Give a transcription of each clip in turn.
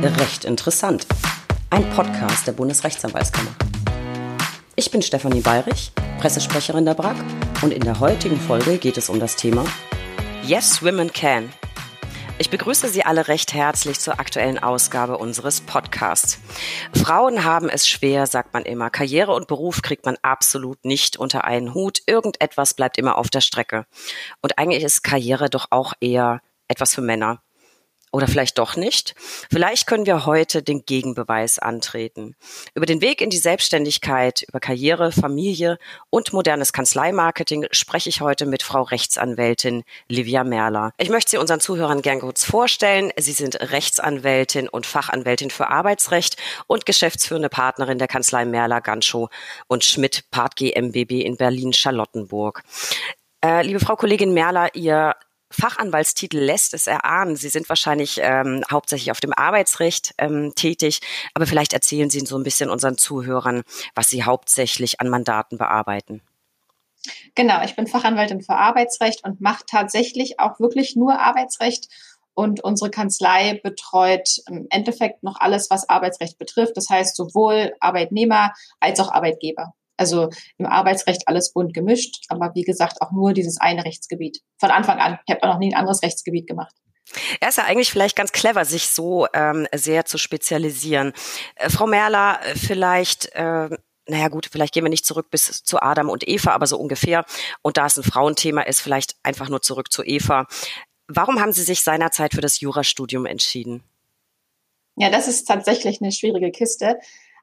Recht interessant. Ein Podcast der Bundesrechtsanwaltskammer. Ich bin Stefanie Bayrich, Pressesprecherin der BRAG und in der heutigen Folge geht es um das Thema Yes, Women Can. Ich begrüße Sie alle recht herzlich zur aktuellen Ausgabe unseres Podcasts. Frauen haben es schwer, sagt man immer. Karriere und Beruf kriegt man absolut nicht unter einen Hut. Irgendetwas bleibt immer auf der Strecke. Und eigentlich ist Karriere doch auch eher etwas für Männer. Oder vielleicht doch nicht. Vielleicht können wir heute den Gegenbeweis antreten. Über den Weg in die Selbstständigkeit, über Karriere, Familie und modernes Kanzleimarketing spreche ich heute mit Frau Rechtsanwältin Livia Merler. Ich möchte Sie unseren Zuhörern gern kurz vorstellen. Sie sind Rechtsanwältin und Fachanwältin für Arbeitsrecht und geschäftsführende Partnerin der Kanzlei Merler, Ganschow und Schmidt Part GmbB in Berlin-Charlottenburg. Äh, liebe Frau Kollegin Merler, Ihr Fachanwaltstitel lässt es erahnen. Sie sind wahrscheinlich ähm, hauptsächlich auf dem Arbeitsrecht ähm, tätig, aber vielleicht erzählen Sie so ein bisschen unseren Zuhörern, was Sie hauptsächlich an Mandaten bearbeiten. Genau, ich bin Fachanwältin für Arbeitsrecht und mache tatsächlich auch wirklich nur Arbeitsrecht. Und unsere Kanzlei betreut im Endeffekt noch alles, was Arbeitsrecht betrifft. Das heißt sowohl Arbeitnehmer als auch Arbeitgeber. Also im Arbeitsrecht alles bunt gemischt, aber wie gesagt auch nur dieses eine Rechtsgebiet. Von Anfang an. Ich habe auch noch nie ein anderes Rechtsgebiet gemacht. Er ist ja eigentlich vielleicht ganz clever, sich so ähm, sehr zu spezialisieren. Äh, Frau Merler, äh, vielleicht, äh, naja gut, vielleicht gehen wir nicht zurück bis zu Adam und Eva, aber so ungefähr. Und da es ein Frauenthema ist, vielleicht einfach nur zurück zu Eva. Warum haben Sie sich seinerzeit für das Jurastudium entschieden? Ja, das ist tatsächlich eine schwierige Kiste.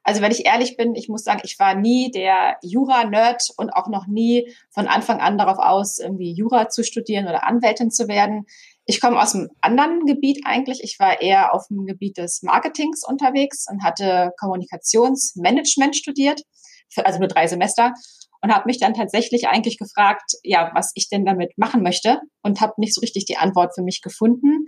Also wenn ich ehrlich bin, ich muss sagen, ich war nie der Jura-Nerd und auch noch nie von Anfang an darauf aus, irgendwie Jura zu studieren oder Anwältin zu werden. Ich komme aus einem anderen Gebiet eigentlich. Ich war eher auf dem Gebiet des Marketings unterwegs und hatte Kommunikationsmanagement studiert, also nur drei Semester und habe mich dann tatsächlich eigentlich gefragt, ja, was ich denn damit machen möchte und habe nicht so richtig die Antwort für mich gefunden.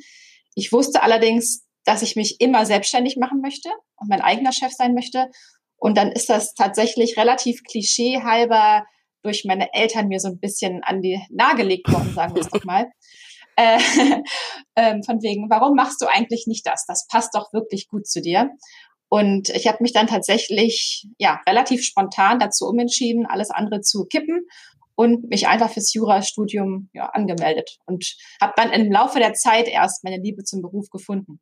Ich wusste allerdings, dass ich mich immer selbstständig machen möchte und mein eigener Chef sein möchte. Und dann ist das tatsächlich relativ klischeehalber durch meine Eltern mir so ein bisschen an die nahegelegt worden, sagen wir es doch mal. Äh, äh, von wegen, warum machst du eigentlich nicht das? Das passt doch wirklich gut zu dir. Und ich habe mich dann tatsächlich ja relativ spontan dazu umentschieden, alles andere zu kippen und mich einfach fürs Jurastudium ja, angemeldet und habe dann im Laufe der Zeit erst meine Liebe zum Beruf gefunden.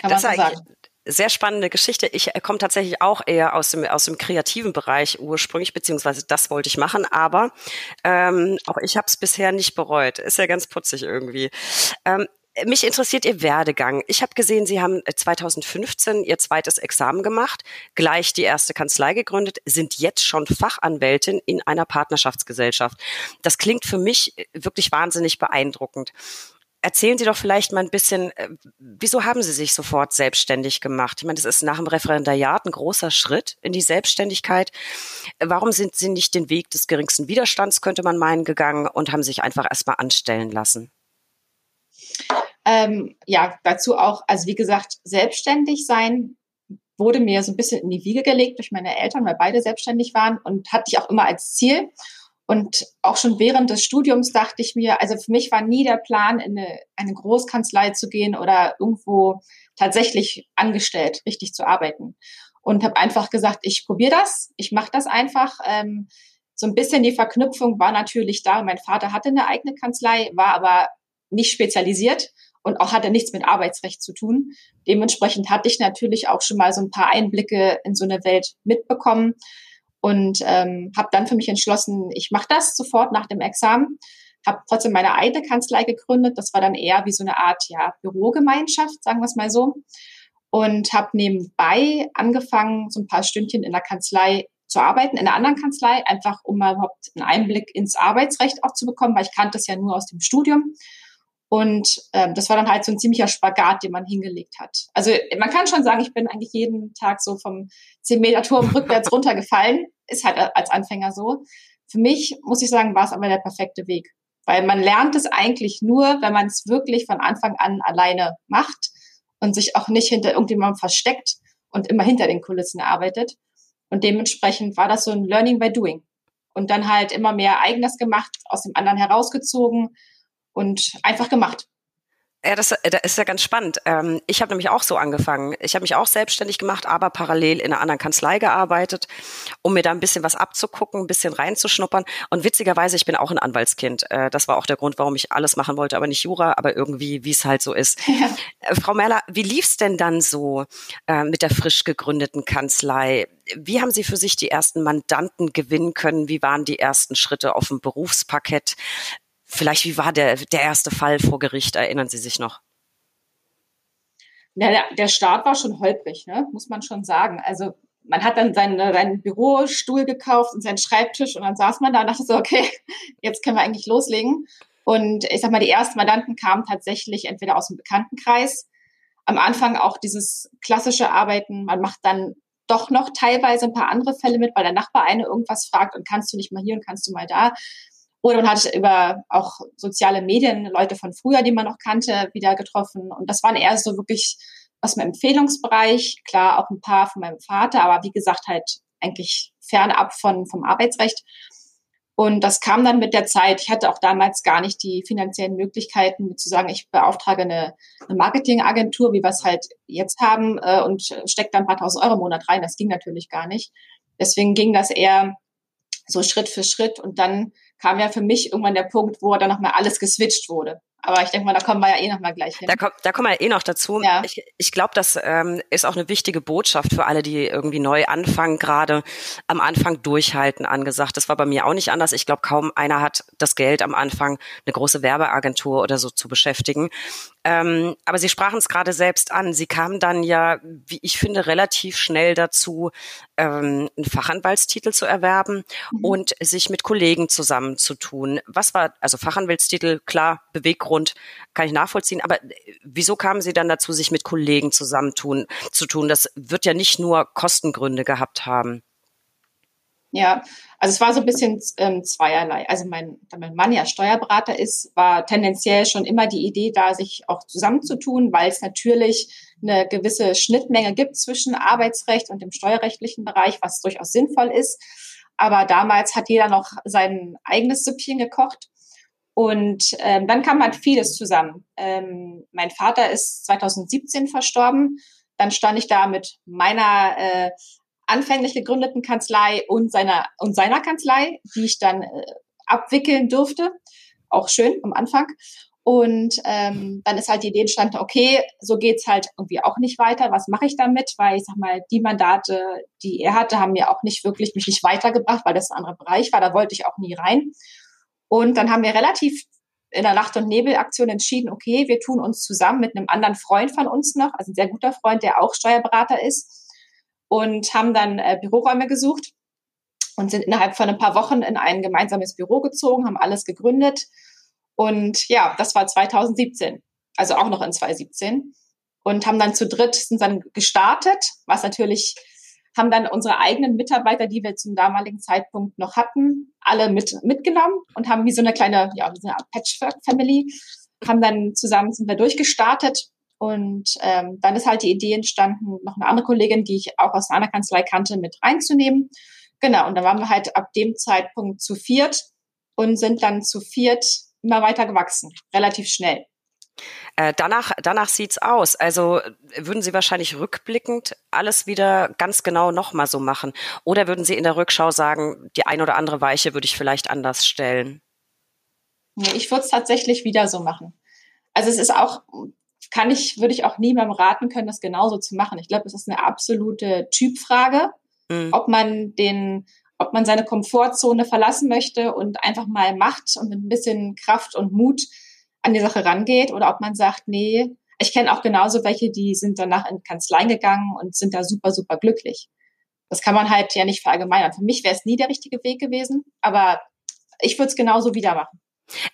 Kann das ist so. Sehr spannende Geschichte. Ich äh, komme tatsächlich auch eher aus dem, aus dem kreativen Bereich ursprünglich, beziehungsweise das wollte ich machen, aber ähm, auch ich habe es bisher nicht bereut. Ist ja ganz putzig irgendwie. Ähm, mich interessiert Ihr Werdegang. Ich habe gesehen, Sie haben 2015 äh, Ihr zweites Examen gemacht, gleich die erste Kanzlei gegründet, sind jetzt schon Fachanwältin in einer Partnerschaftsgesellschaft. Das klingt für mich äh, wirklich wahnsinnig beeindruckend. Erzählen Sie doch vielleicht mal ein bisschen, äh, wieso haben Sie sich sofort selbstständig gemacht? Ich meine, das ist nach dem Referendariat ein großer Schritt in die Selbstständigkeit. Warum sind Sie nicht den Weg des geringsten Widerstands, könnte man meinen, gegangen und haben sich einfach erstmal anstellen lassen? Ähm, ja, dazu auch, also wie gesagt, selbstständig sein wurde mir so ein bisschen in die Wiege gelegt durch meine Eltern, weil beide selbstständig waren und hatte ich auch immer als Ziel. Und auch schon während des Studiums dachte ich mir, also für mich war nie der Plan, in eine, eine Großkanzlei zu gehen oder irgendwo tatsächlich angestellt, richtig zu arbeiten. Und habe einfach gesagt, ich probiere das, ich mache das einfach. Ähm, so ein bisschen die Verknüpfung war natürlich da. Mein Vater hatte eine eigene Kanzlei, war aber nicht spezialisiert und auch hatte nichts mit Arbeitsrecht zu tun. Dementsprechend hatte ich natürlich auch schon mal so ein paar Einblicke in so eine Welt mitbekommen und ähm, habe dann für mich entschlossen, ich mache das sofort nach dem Examen. Habe trotzdem meine eigene Kanzlei gegründet. Das war dann eher wie so eine Art ja, Bürogemeinschaft, sagen wir es mal so. Und habe nebenbei angefangen, so ein paar Stündchen in der Kanzlei zu arbeiten, in einer anderen Kanzlei, einfach um mal überhaupt einen Einblick ins Arbeitsrecht auch zu bekommen, weil ich kannte es ja nur aus dem Studium. Und ähm, das war dann halt so ein ziemlicher Spagat, den man hingelegt hat. Also man kann schon sagen, ich bin eigentlich jeden Tag so vom 10-Meter-Turm rückwärts runtergefallen. Ist halt als Anfänger so. Für mich, muss ich sagen, war es aber der perfekte Weg. Weil man lernt es eigentlich nur, wenn man es wirklich von Anfang an alleine macht und sich auch nicht hinter irgendjemandem versteckt und immer hinter den Kulissen arbeitet. Und dementsprechend war das so ein Learning by Doing. Und dann halt immer mehr eigenes gemacht, aus dem anderen herausgezogen und einfach gemacht. Ja, das, äh, das ist ja ganz spannend. Ähm, ich habe nämlich auch so angefangen. Ich habe mich auch selbstständig gemacht, aber parallel in einer anderen Kanzlei gearbeitet, um mir da ein bisschen was abzugucken, ein bisschen reinzuschnuppern. Und witzigerweise, ich bin auch ein Anwaltskind. Äh, das war auch der Grund, warum ich alles machen wollte, aber nicht Jura, aber irgendwie, wie es halt so ist. Ja. Äh, Frau Merler, wie lief's denn dann so mit der frisch gegründeten Kanzlei? Wie haben Sie für sich die ersten Mandanten gewinnen können? Wie waren die ersten Schritte auf dem Berufsparkett? Vielleicht, wie war der, der erste Fall vor Gericht? Erinnern Sie sich noch? Ja, der, der Start war schon holprig, ne? muss man schon sagen. Also man hat dann seinen, seinen Bürostuhl gekauft und seinen Schreibtisch und dann saß man da und dachte so, okay, jetzt können wir eigentlich loslegen. Und ich sag mal, die ersten Mandanten kamen tatsächlich entweder aus dem Bekanntenkreis, am Anfang auch dieses klassische Arbeiten, man macht dann doch noch teilweise ein paar andere Fälle mit, weil der Nachbar eine irgendwas fragt und kannst du nicht mal hier und kannst du mal da. Oder man hat über auch soziale Medien Leute von früher, die man noch kannte, wieder getroffen. Und das waren eher so wirklich aus meinem Empfehlungsbereich. Klar, auch ein paar von meinem Vater, aber wie gesagt, halt eigentlich fernab von, vom Arbeitsrecht. Und das kam dann mit der Zeit. Ich hatte auch damals gar nicht die finanziellen Möglichkeiten, zu sagen, ich beauftrage eine, eine Marketingagentur, wie wir es halt jetzt haben, äh, und stecke dann ein paar tausend Euro im Monat rein. Das ging natürlich gar nicht. Deswegen ging das eher so Schritt für Schritt. Und dann kam ja für mich irgendwann der Punkt, wo dann nochmal alles geswitcht wurde. Aber ich denke mal, da kommen wir ja eh nochmal gleich hin. Da, komm, da kommen wir ja eh noch dazu. Ja. Ich, ich glaube, das ähm, ist auch eine wichtige Botschaft für alle, die irgendwie neu anfangen, gerade am Anfang durchhalten angesagt. Das war bei mir auch nicht anders. Ich glaube, kaum einer hat das Geld am Anfang, eine große Werbeagentur oder so zu beschäftigen. Ähm, aber Sie sprachen es gerade selbst an. Sie kamen dann ja, wie ich finde, relativ schnell dazu, ähm, einen Fachanwaltstitel zu erwerben mhm. und sich mit Kollegen zusammenzutun. Was war, also Fachanwaltstitel, klar, Beweggrund, kann ich nachvollziehen, aber äh, wieso kamen Sie dann dazu, sich mit Kollegen zusammentun, zu tun? Das wird ja nicht nur Kostengründe gehabt haben. Ja, also es war so ein bisschen ähm, zweierlei. Also mein, da mein Mann ja Steuerberater ist, war tendenziell schon immer die Idee da, sich auch zusammenzutun, weil es natürlich eine gewisse Schnittmenge gibt zwischen Arbeitsrecht und dem steuerrechtlichen Bereich, was durchaus sinnvoll ist. Aber damals hat jeder noch sein eigenes Süppchen gekocht. Und ähm, dann kam halt vieles zusammen. Ähm, mein Vater ist 2017 verstorben. Dann stand ich da mit meiner äh, anfänglich gegründeten Kanzlei und seiner, und seiner Kanzlei, die ich dann äh, abwickeln durfte. Auch schön am Anfang. Und ähm, dann ist halt die Idee entstanden, okay, so geht's halt irgendwie auch nicht weiter. Was mache ich damit? Weil ich sag mal, die Mandate, die er hatte, haben mir auch nicht wirklich mich nicht weitergebracht, weil das ein anderer Bereich war. Da wollte ich auch nie rein. Und dann haben wir relativ in der Nacht- und Nebelaktion entschieden, okay, wir tun uns zusammen mit einem anderen Freund von uns noch, also ein sehr guter Freund, der auch Steuerberater ist, und haben dann äh, Büroräume gesucht und sind innerhalb von ein paar Wochen in ein gemeinsames Büro gezogen, haben alles gegründet. Und ja, das war 2017, also auch noch in 2017. Und haben dann zu dritt sind dann gestartet, was natürlich haben dann unsere eigenen Mitarbeiter, die wir zum damaligen Zeitpunkt noch hatten, alle mit, mitgenommen und haben wie so eine kleine, ja, so eine Patchwork-Family, haben dann zusammen sind wir durchgestartet und ähm, dann ist halt die Idee entstanden, noch eine andere Kollegin, die ich auch aus einer Kanzlei kannte, mit reinzunehmen. Genau, und dann waren wir halt ab dem Zeitpunkt zu viert und sind dann zu viert immer weiter gewachsen, relativ schnell. Äh, danach, danach sieht's aus. Also würden Sie wahrscheinlich rückblickend alles wieder ganz genau nochmal so machen? Oder würden Sie in der Rückschau sagen, die ein oder andere Weiche würde ich vielleicht anders stellen? Nee, ich würde es tatsächlich wieder so machen. Also es ist auch kann ich, würde ich auch niemandem raten können, das genauso zu machen. Ich glaube, es ist eine absolute Typfrage, mhm. ob man den, ob man seine Komfortzone verlassen möchte und einfach mal macht und mit ein bisschen Kraft und Mut an die Sache rangeht oder ob man sagt, nee, ich kenne auch genauso welche, die sind danach in Kanzleien gegangen und sind da super, super glücklich. Das kann man halt ja nicht verallgemeinern. Für mich wäre es nie der richtige Weg gewesen, aber ich würde es genauso wieder machen.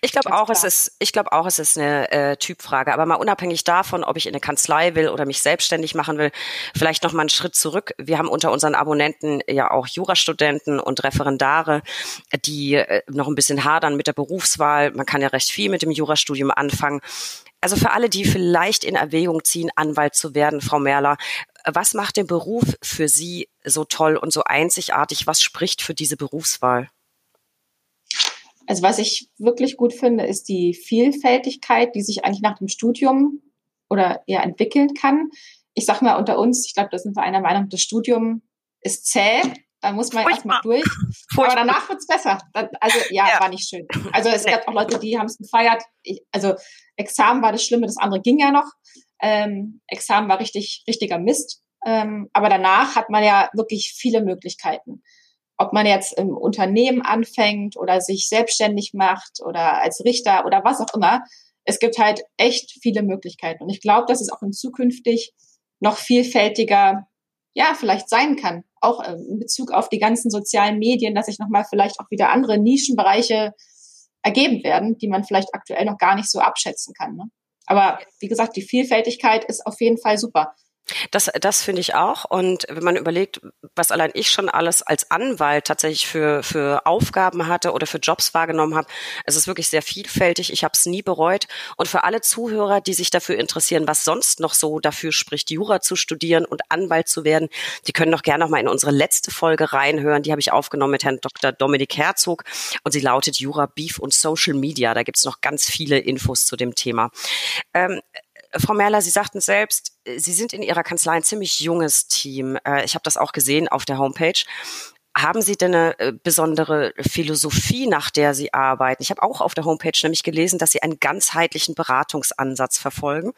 Ich glaube auch, es ist, ich glaube auch, es ist eine äh, Typfrage. Aber mal unabhängig davon, ob ich in eine Kanzlei will oder mich selbstständig machen will, vielleicht noch mal einen Schritt zurück. Wir haben unter unseren Abonnenten ja auch Jurastudenten und Referendare, die äh, noch ein bisschen hadern mit der Berufswahl. Man kann ja recht viel mit dem Jurastudium anfangen. Also für alle, die vielleicht in Erwägung ziehen, Anwalt zu werden, Frau Merler, was macht den Beruf für Sie so toll und so einzigartig? Was spricht für diese Berufswahl? Also was ich wirklich gut finde, ist die Vielfältigkeit, die sich eigentlich nach dem Studium oder eher entwickeln kann. Ich sag mal unter uns, ich glaube, da sind wir einer Meinung, das Studium ist zäh, da muss man erstmal durch. Furchtbar. Aber danach wird's besser. Also ja, ja, war nicht schön. Also es nee. gab auch Leute, die haben es gefeiert. Ich, also Examen war das Schlimme, das andere ging ja noch. Ähm, Examen war richtig, richtiger Mist. Ähm, aber danach hat man ja wirklich viele Möglichkeiten. Ob man jetzt im Unternehmen anfängt oder sich selbstständig macht oder als Richter oder was auch immer. Es gibt halt echt viele Möglichkeiten. Und ich glaube, dass es auch in zukünftig noch vielfältiger, ja, vielleicht sein kann. Auch äh, in Bezug auf die ganzen sozialen Medien, dass sich nochmal vielleicht auch wieder andere Nischenbereiche ergeben werden, die man vielleicht aktuell noch gar nicht so abschätzen kann. Ne? Aber wie gesagt, die Vielfältigkeit ist auf jeden Fall super. Das, das finde ich auch. Und wenn man überlegt, was allein ich schon alles als Anwalt tatsächlich für, für Aufgaben hatte oder für Jobs wahrgenommen habe, es ist wirklich sehr vielfältig. Ich habe es nie bereut. Und für alle Zuhörer, die sich dafür interessieren, was sonst noch so dafür spricht, Jura zu studieren und Anwalt zu werden, die können doch gerne noch mal in unsere letzte Folge reinhören. Die habe ich aufgenommen mit Herrn Dr. Dominik Herzog und sie lautet Jura, Beef und Social Media. Da gibt es noch ganz viele Infos zu dem Thema. Ähm, Frau Merler, Sie sagten selbst, Sie sind in Ihrer Kanzlei ein ziemlich junges Team. Äh, ich habe das auch gesehen auf der Homepage. Haben Sie denn eine äh, besondere Philosophie, nach der Sie arbeiten? Ich habe auch auf der Homepage nämlich gelesen, dass Sie einen ganzheitlichen Beratungsansatz verfolgen.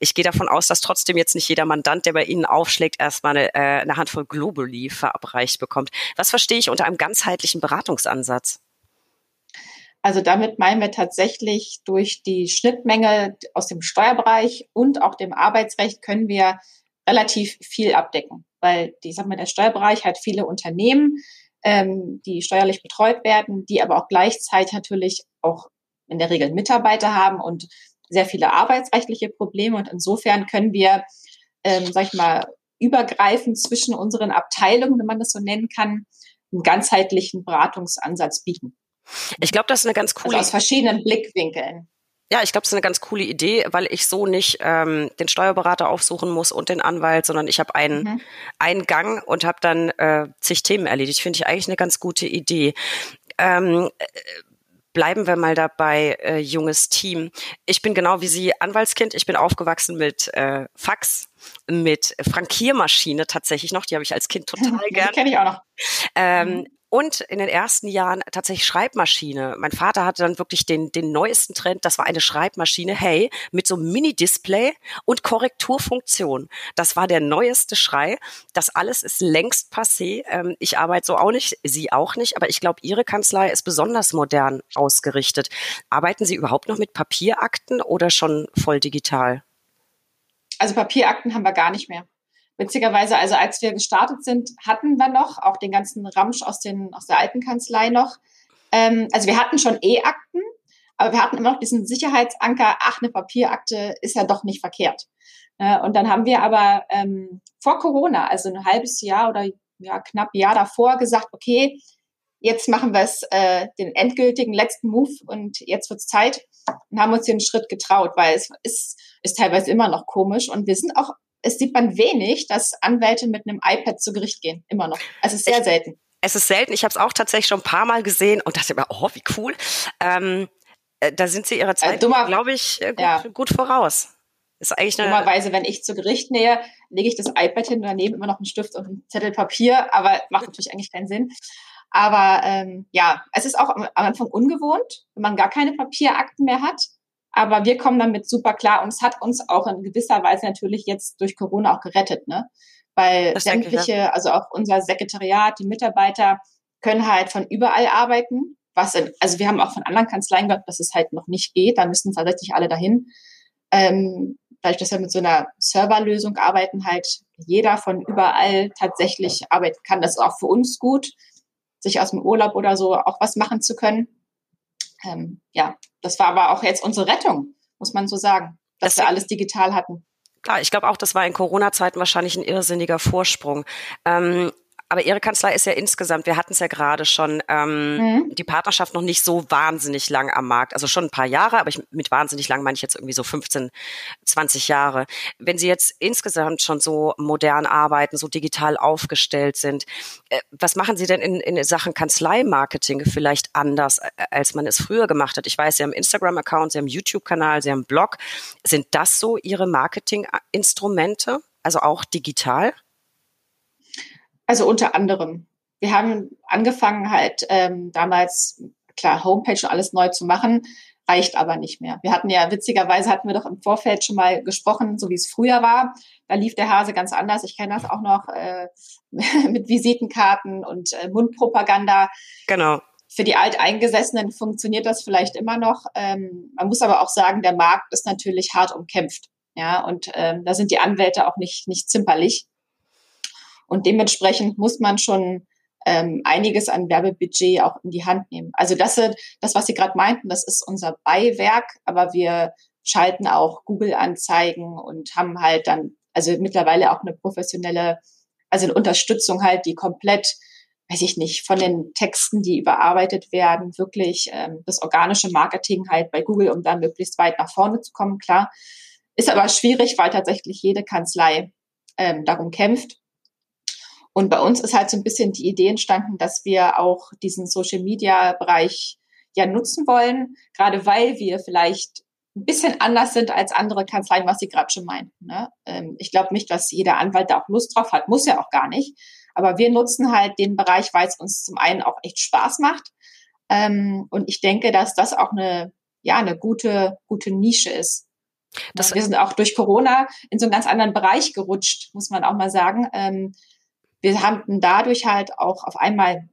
Ich gehe davon aus, dass trotzdem jetzt nicht jeder Mandant, der bei Ihnen aufschlägt, erstmal eine, äh, eine Handvoll Globally verabreicht bekommt. Was verstehe ich unter einem ganzheitlichen Beratungsansatz? Also damit meinen wir tatsächlich durch die Schnittmenge aus dem Steuerbereich und auch dem Arbeitsrecht können wir relativ viel abdecken, weil die, sag mal, der Steuerbereich hat viele Unternehmen, ähm, die steuerlich betreut werden, die aber auch gleichzeitig natürlich auch in der Regel Mitarbeiter haben und sehr viele arbeitsrechtliche Probleme. Und insofern können wir, ähm, sag ich mal, übergreifend zwischen unseren Abteilungen, wenn man das so nennen kann, einen ganzheitlichen Beratungsansatz bieten. Ich glaube, das ist eine ganz coole. Also aus verschiedenen Blickwinkeln. Ja, ich glaube, das ist eine ganz coole Idee, weil ich so nicht ähm, den Steuerberater aufsuchen muss und den Anwalt, sondern ich habe einen, mhm. einen Gang und habe dann äh, zig Themen erledigt. Finde ich eigentlich eine ganz gute Idee. Ähm, äh, bleiben wir mal dabei, äh, junges Team. Ich bin genau wie Sie Anwaltskind. Ich bin aufgewachsen mit äh, Fax, mit Frankiermaschine tatsächlich noch. Die habe ich als Kind total gern. Die kenne ich auch noch. Ähm, mhm und in den ersten Jahren tatsächlich Schreibmaschine. Mein Vater hatte dann wirklich den, den neuesten Trend, das war eine Schreibmaschine, hey, mit so Mini-Display und Korrekturfunktion. Das war der neueste Schrei. Das alles ist längst passé. Ähm, ich arbeite so auch nicht, Sie auch nicht, aber ich glaube, Ihre Kanzlei ist besonders modern ausgerichtet. Arbeiten Sie überhaupt noch mit Papierakten oder schon voll digital? Also Papierakten haben wir gar nicht mehr. Witzigerweise, also als wir gestartet sind, hatten wir noch auch den ganzen Ramsch aus, den, aus der alten Kanzlei noch. Ähm, also wir hatten schon E-Akten, aber wir hatten immer noch diesen Sicherheitsanker, ach, eine Papierakte ist ja doch nicht verkehrt. Äh, und dann haben wir aber ähm, vor Corona, also ein halbes Jahr oder ja, knapp Jahr davor gesagt, okay, jetzt machen wir es äh, den endgültigen letzten Move und jetzt wird's Zeit und haben uns den Schritt getraut, weil es ist, ist teilweise immer noch komisch und wir sind auch es sieht man wenig, dass Anwälte mit einem iPad zu Gericht gehen. Immer noch. Also es ist sehr ich, selten. Es ist selten. Ich habe es auch tatsächlich schon ein paar Mal gesehen und dachte immer, oh, wie cool. Ähm, äh, da sind sie ihrer Zeit, äh, glaube ich, äh, gut, ja. gut, voraus. Ist eigentlich eine Dummerweise, wenn ich zu Gericht nähe, lege ich das iPad hin und daneben immer noch einen Stift und einen Zettel Papier, aber macht natürlich eigentlich keinen Sinn. Aber ähm, ja, es ist auch am Anfang ungewohnt, wenn man gar keine Papierakten mehr hat. Aber wir kommen damit super klar und es hat uns auch in gewisser Weise natürlich jetzt durch Corona auch gerettet, ne? Weil das sämtliche, ja. also auch unser Sekretariat, die Mitarbeiter können halt von überall arbeiten. Was, in, also wir haben auch von anderen Kanzleien gehört, dass es halt noch nicht geht. Da müssen tatsächlich alle dahin. Ähm, dadurch, dass wir mit so einer Serverlösung arbeiten, halt jeder von überall tatsächlich arbeiten kann. Das ist auch für uns gut, sich aus dem Urlaub oder so auch was machen zu können ähm, ja, das war aber auch jetzt unsere Rettung, muss man so sagen, dass das wir alles digital hatten. Klar, ich glaube auch, das war in Corona-Zeiten wahrscheinlich ein irrsinniger Vorsprung. Ähm, Aber Ihre Kanzlei ist ja insgesamt, wir hatten es ja gerade schon, ähm, mhm. die Partnerschaft noch nicht so wahnsinnig lang am Markt. Also schon ein paar Jahre, aber ich, mit wahnsinnig lang meine ich jetzt irgendwie so 15, 20 Jahre. Wenn Sie jetzt insgesamt schon so modern arbeiten, so digital aufgestellt sind, äh, was machen Sie denn in, in Sachen Kanzleimarketing vielleicht anders, als man es früher gemacht hat? Ich weiß, Sie haben Instagram-Account, Sie haben YouTube-Kanal, Sie haben Blog. Sind das so Ihre Marketinginstrumente? Also auch digital? Also unter anderem. Wir haben angefangen halt ähm, damals, klar, Homepage und alles neu zu machen, reicht aber nicht mehr. Wir hatten ja, witzigerweise hatten wir doch im Vorfeld schon mal gesprochen, so wie es früher war. Da lief der Hase ganz anders. Ich kenne das auch noch äh, mit Visitenkarten und äh, Mundpropaganda. Genau. Für die Alteingesessenen funktioniert das vielleicht immer noch. Ähm, man muss aber auch sagen, der Markt ist natürlich hart umkämpft. Ja, und ähm, da sind die Anwälte auch nicht, nicht zimperlich. Und dementsprechend muss man schon ähm, einiges an Werbebudget auch in die Hand nehmen. Also das, das was Sie gerade meinten, das ist unser Beiwerk, aber wir schalten auch Google-Anzeigen und haben halt dann, also mittlerweile auch eine professionelle, also eine Unterstützung halt, die komplett, weiß ich nicht, von den Texten, die überarbeitet werden, wirklich ähm, das organische Marketing halt bei Google, um dann möglichst weit nach vorne zu kommen, klar. Ist aber schwierig, weil tatsächlich jede Kanzlei ähm, darum kämpft. Und bei uns ist halt so ein bisschen die Idee entstanden, dass wir auch diesen Social Media Bereich ja nutzen wollen, gerade weil wir vielleicht ein bisschen anders sind als andere Kanzleien, was Sie gerade schon meinten. Ne? Ähm, ich glaube nicht, dass jeder Anwalt da auch Lust drauf hat, muss ja auch gar nicht. Aber wir nutzen halt den Bereich, weil es uns zum einen auch echt Spaß macht. Ähm, und ich denke, dass das auch eine, ja, eine gute, gute Nische ist. Das wir sind auch durch Corona in so einen ganz anderen Bereich gerutscht, muss man auch mal sagen. Wir haben dadurch halt auch auf einmal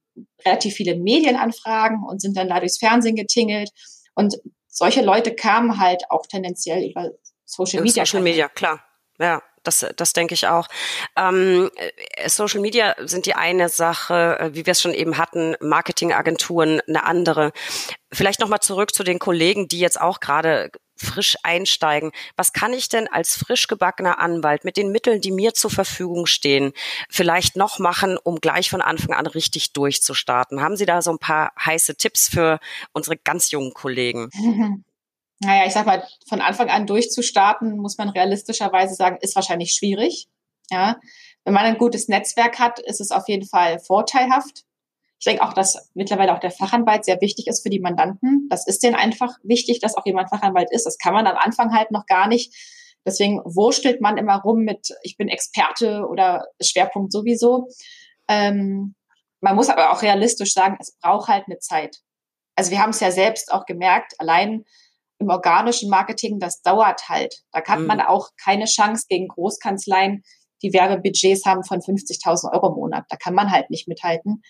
relativ viele Medienanfragen und sind dann da durchs Fernsehen getingelt. Und solche Leute kamen halt auch tendenziell über Social Media. Social Media, klar. Ja, das, das denke ich auch. Ähm, äh, Social Media sind die eine Sache, äh, wie wir es schon eben hatten, Marketingagenturen eine andere. Vielleicht nochmal zurück zu den Kollegen, die jetzt auch gerade frisch einsteigen. Was kann ich denn als frisch gebackener Anwalt mit den Mitteln, die mir zur Verfügung stehen, vielleicht noch machen, um gleich von Anfang an richtig durchzustarten? Haben Sie da so ein paar heiße Tipps für unsere ganz jungen Kollegen? Naja, ich sag mal, von Anfang an durchzustarten, muss man realistischerweise sagen, ist wahrscheinlich schwierig. Ja. Wenn man ein gutes Netzwerk hat, ist es auf jeden Fall vorteilhaft. Ich denke auch, dass mittlerweile auch der Fachanwalt sehr wichtig ist für die Mandanten. Das ist denen einfach wichtig, dass auch jemand Fachanwalt ist. Das kann man am Anfang halt noch gar nicht. Deswegen wurstelt man immer rum mit, ich bin Experte oder Schwerpunkt sowieso. Ähm, man muss aber auch realistisch sagen, es braucht halt eine Zeit. Also wir haben es ja selbst auch gemerkt, allein im organischen Marketing, das dauert halt. Da hat mhm. man auch keine Chance gegen Großkanzleien, die Werbebudgets haben von 50.000 Euro im Monat. Da kann man halt nicht mithalten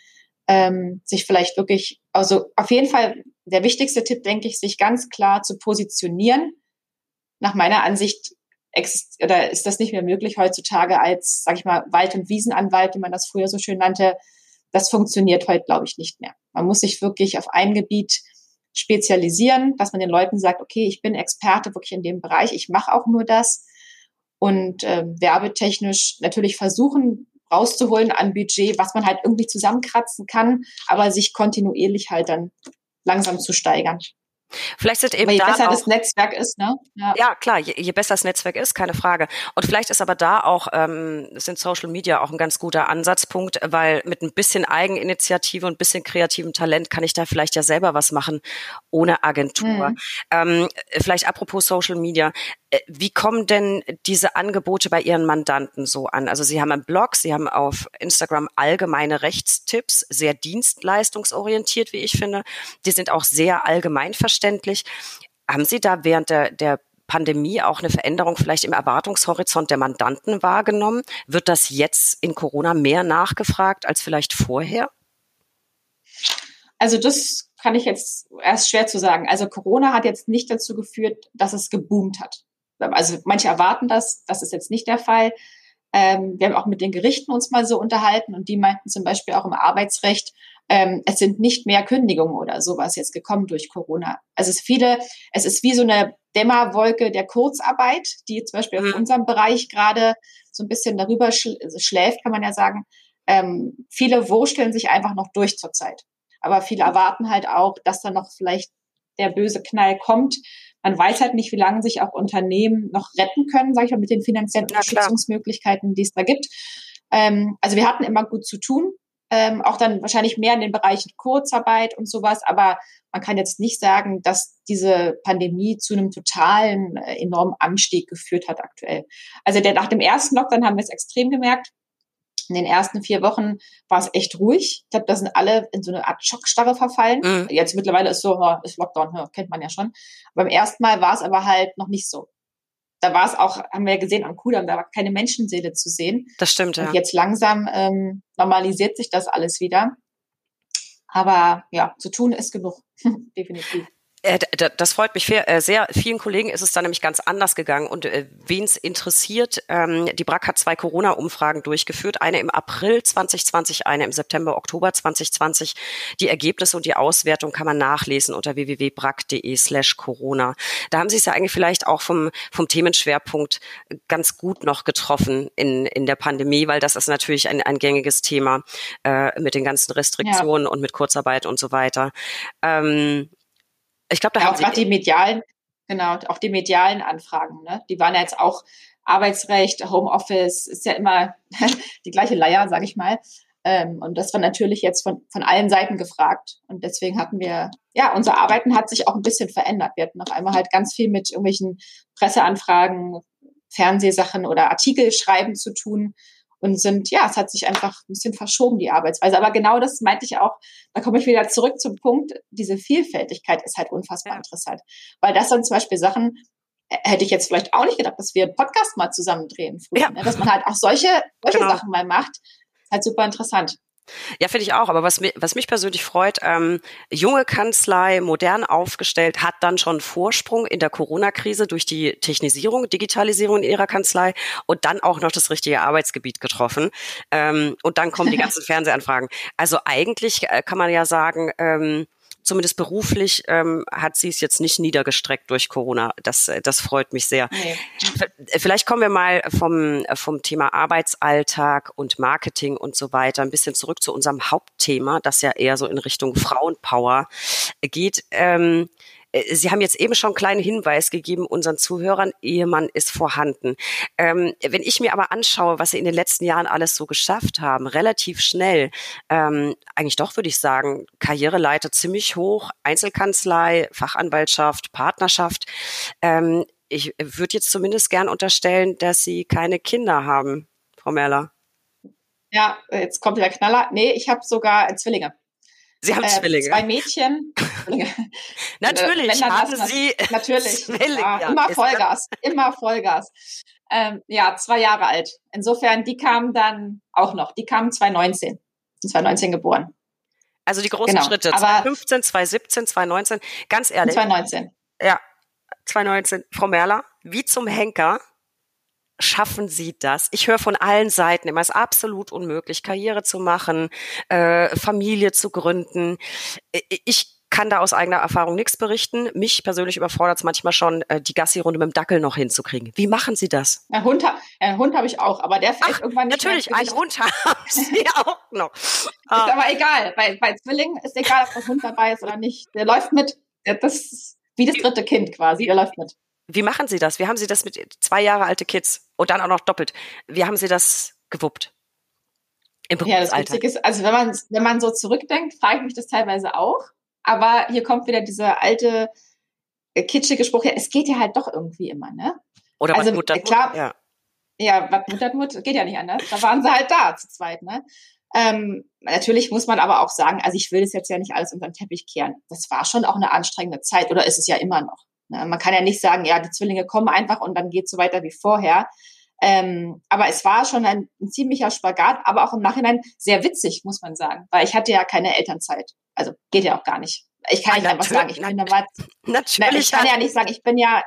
ähm, sich vielleicht wirklich, also auf jeden Fall der wichtigste Tipp, denke ich, sich ganz klar zu positionieren. Nach meiner Ansicht oder ist das nicht mehr möglich heutzutage als, sag ich mal, Wald- und Wiesenanwalt, wie man das früher so schön nannte. Das funktioniert heute, glaube ich, nicht mehr. Man muss sich wirklich auf ein Gebiet spezialisieren, dass man den Leuten sagt, okay, ich bin Experte wirklich in dem Bereich, ich mache auch nur das. Und äh, werbetechnisch natürlich versuchen, rauszuholen an Budget, was man halt irgendwie zusammenkratzen kann, aber sich kontinuierlich halt dann langsam zu steigern. Vielleicht sind eben aber je da besser auch, das Netzwerk ist, ne? Ja, ja klar, je, je, besser das Netzwerk ist, keine Frage. Und vielleicht ist aber da auch, ähm, sind Social Media auch ein ganz guter Ansatzpunkt, weil mit ein bisschen Eigeninitiative und ein bisschen kreativem Talent kann ich da vielleicht ja selber was machen, ohne Agentur. Mhm. Ähm, vielleicht apropos Social Media, wie kommen denn diese Angebote bei Ihren Mandanten so an? Also Sie haben einen Blog, Sie haben auf Instagram allgemeine Rechtstipps, sehr dienstleistungsorientiert, wie ich finde. Die sind auch sehr allgemein verständlich. Haben Sie da während der, der Pandemie auch eine Veränderung vielleicht im Erwartungshorizont der Mandanten wahrgenommen? Wird das jetzt in Corona mehr nachgefragt als vielleicht vorher? Also das kann ich jetzt erst schwer zu sagen. Also Corona hat jetzt nicht dazu geführt, dass es geboomt hat also manche erwarten das, das ist jetzt nicht der Fall. Ähm, wir haben auch mit den Gerichten uns mal so unterhalten und die meinten zum Beispiel auch im Arbeitsrecht, ähm, es sind nicht mehr Kündigungen oder sowas jetzt gekommen durch Corona. Also es ist viele, es ist wie so eine Dämmerwolke der Kurzarbeit, die zum Beispiel mhm. auf unserem Bereich gerade so ein bisschen darüber schläft, kann man ja sagen. ähm, viele wursteln sich einfach noch durch zurzeit. Aber viele erwarten halt auch, dass dann noch vielleicht der böse Knall kommt. Man weiß halt nicht, wie lange sich auch Unternehmen noch retten können, sage ich mal, mit den finanziellen Unterstützungsmöglichkeiten, die es da gibt. Ähm, also wir hatten immer gut zu tun, ähm, auch dann wahrscheinlich mehr in den Bereichen Kurzarbeit und sowas, aber man kann jetzt nicht sagen, dass diese Pandemie zu einem totalen, äh, enormen Anstieg geführt hat aktuell. Also der, nach dem ersten Lockdown haben wir es extrem gemerkt. In den ersten vier Wochen war es echt ruhig. Ich glaube, da sind alle in so eine Art Schockstarre verfallen. Mhm. Jetzt mittlerweile ist so, ist Lockdown, kennt man ja schon. beim ersten Mal war es aber halt noch nicht so da war es auch, haben wir ja gesehen am Kudamm, da war keine Menschenseele zu sehen. Das stimmt, ja. Und jetzt langsam ähm, normalisiert sich das alles wieder. Aber ja, zu tun ist genug, definitiv. Äh, das freut mich äh, sehr. Vielen Kollegen ist es da nämlich ganz anders gegangen. Und äh, wen es interessiert, ähm, die BRAC hat zwei Corona-Umfragen durchgeführt. Eine im April 2020, eine im September, Oktober 2020. Die Ergebnisse und die Auswertung kann man nachlesen unter www.brac.de slash Corona. Da haben Sie es ja eigentlich vielleicht auch vom, vom Themenschwerpunkt ganz gut noch getroffen in, in der Pandemie, weil das ist natürlich ein, ein gängiges Thema äh, mit den ganzen Restriktionen ja. und mit Kurzarbeit und so weiter. Ähm, ich glaube, da ja, haben auch gerade die medialen, genau, auch die medialen Anfragen, ne? Die waren ja jetzt auch Arbeitsrecht, Homeoffice, ist ja immer die gleiche Leier, sage ich mal. Ähm, und das war natürlich jetzt von, von allen Seiten gefragt. Und deswegen hatten wir, ja, unser Arbeiten hat sich auch ein bisschen verändert. Wir hatten auf einmal halt ganz viel mit irgendwelchen Presseanfragen, Fernsehsachen oder Artikel schreiben zu tun und sind, ja, es hat sich einfach ein bisschen verschoben, die Arbeitsweise. Aber genau das meinte ich auch, da komme ich wieder zurück zum Punkt, diese Vielfältigkeit ist halt unfassbar ja. interessant. Weil das sind zum Beispiel Sachen, äh, hätte ich jetzt vielleicht auch nicht gedacht, dass wir einen Podcast mal zusammen drehen, früher, ja. ne? dass man halt auch solche, solche genau. Sachen mal macht. Ist halt super interessant. Ja, finde ich auch. Aber was, mi was mich persönlich freut, ähm, junge Kanzlei, modern aufgestellt, hat dann schon Vorsprung in der Corona-Krise durch die Technisierung, Digitalisierung in ihrer Kanzlei und dann auch noch das richtige Arbeitsgebiet getroffen. Ähm, und dann kommen die ganzen Fernsehanfragen. Also eigentlich äh, kann man ja sagen, ähm, zumindest beruflich ähm, hat sie es jetzt nicht niedergestreckt durch Corona. Das, äh, das freut mich sehr. Nee. Vielleicht kommen wir mal vom, vom Thema Arbeitsalltag und Marketing und so weiter ein bisschen zurück zu unserem Hauptthema, das ja eher so in Richtung Frauenpower geht. Ähm, äh, Sie haben jetzt eben schon einen kleinen Hinweis gegeben unseren Zuhörern, Ehemann ist vorhanden. Ähm, wenn ich mir aber anschaue, was Sie in den letzten Jahren alles so geschafft haben, relativ schnell, ähm, eigentlich doch würde ich sagen, Karriereleiter ziemlich hoch, Einzelkanzlei, Fachanwaltschaft, Partnerschaft. Ähm, ich würde jetzt zumindest gern unterstellen, dass Sie keine Kinder haben, Frau Merler. Ja, jetzt kommt der Knaller. Nee, ich habe sogar Zwillinge. Sie haben äh, Zwillinge. Zwei Mädchen. natürlich haben das, Sie natürlich. Zwillinge. Ja, immer Vollgas, immer Vollgas. Ähm, ja, zwei Jahre alt. Insofern, die kamen dann auch noch. Die kamen 2019. Sind 2019 geboren. Also die großen genau. Schritte. 2015, 2017, 2019. Ganz ehrlich. 2019. Ja, 2019. Frau Merler, wie zum Henker schaffen sie das? Ich höre von allen Seiten immer, es ist absolut unmöglich, Karriere zu machen, äh, Familie zu gründen. Ich kann da aus eigener Erfahrung nichts berichten. Mich persönlich überfordert es manchmal schon, äh, die Gassi-Runde mit dem Dackel noch hinzukriegen. Wie machen Sie das? Ein Hund, einen Hund habe ich auch, aber der fällt Ach, irgendwann nicht Natürlich, einen Hund haben Sie auch noch. Ist ah. aber egal. Bei, bei Zwillingen ist egal, ob das Hund dabei ist oder nicht. Der läuft mit. Das ist wie das dritte Kind quasi. Der läuft mit. Wie machen Sie das? Wie haben Sie das mit zwei Jahre alte Kids und dann auch noch doppelt? Wie haben Sie das gewuppt? Im ja, das Witzige ist, also wenn man, wenn man so zurückdenkt, frage ich mich das teilweise auch. Aber hier kommt wieder dieser alte, äh, kitschige Spruch, ja, es geht ja halt doch irgendwie immer, ne? Oder also, was Mutter klar, ja. Ja, was Mutter geht ja nicht anders. Da waren sie halt da zu zweit, ne? Ähm, natürlich muss man aber auch sagen, also ich will das jetzt ja nicht alles unter den Teppich kehren. Das war schon auch eine anstrengende Zeit oder ist es ja immer noch. Ne? Man kann ja nicht sagen, ja, die Zwillinge kommen einfach und dann geht es so weiter wie vorher. Ähm, aber es war schon ein, ein, ziemlicher Spagat, aber auch im Nachhinein sehr witzig, muss man sagen, weil ich hatte ja keine Elternzeit. Also geht ja auch gar nicht. Ich kann nicht einfach sagen, ich bin da was. Natürlich. ich kann ja nicht sagen, ich bin ja,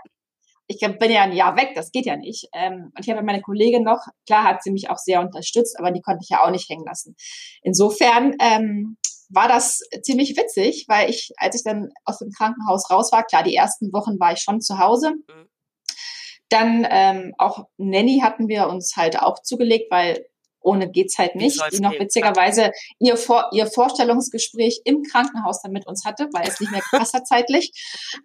ich bin ja ein Jahr weg, das geht ja nicht. Ähm, und ich habe meine Kollegin noch, klar hat sie mich auch sehr unterstützt, aber die konnte ich ja auch nicht hängen lassen. Insofern ähm, war das ziemlich witzig, weil ich, als ich dann aus dem Krankenhaus raus war, klar, die ersten Wochen war ich schon zu Hause. Dann ähm, auch Nanny hatten wir uns halt auch zugelegt, weil ohne geht's halt nicht, die noch witzigerweise ihr, Vor ihr Vorstellungsgespräch im Krankenhaus dann mit uns hatte, weil es nicht mehr gepasst hat zeitlich.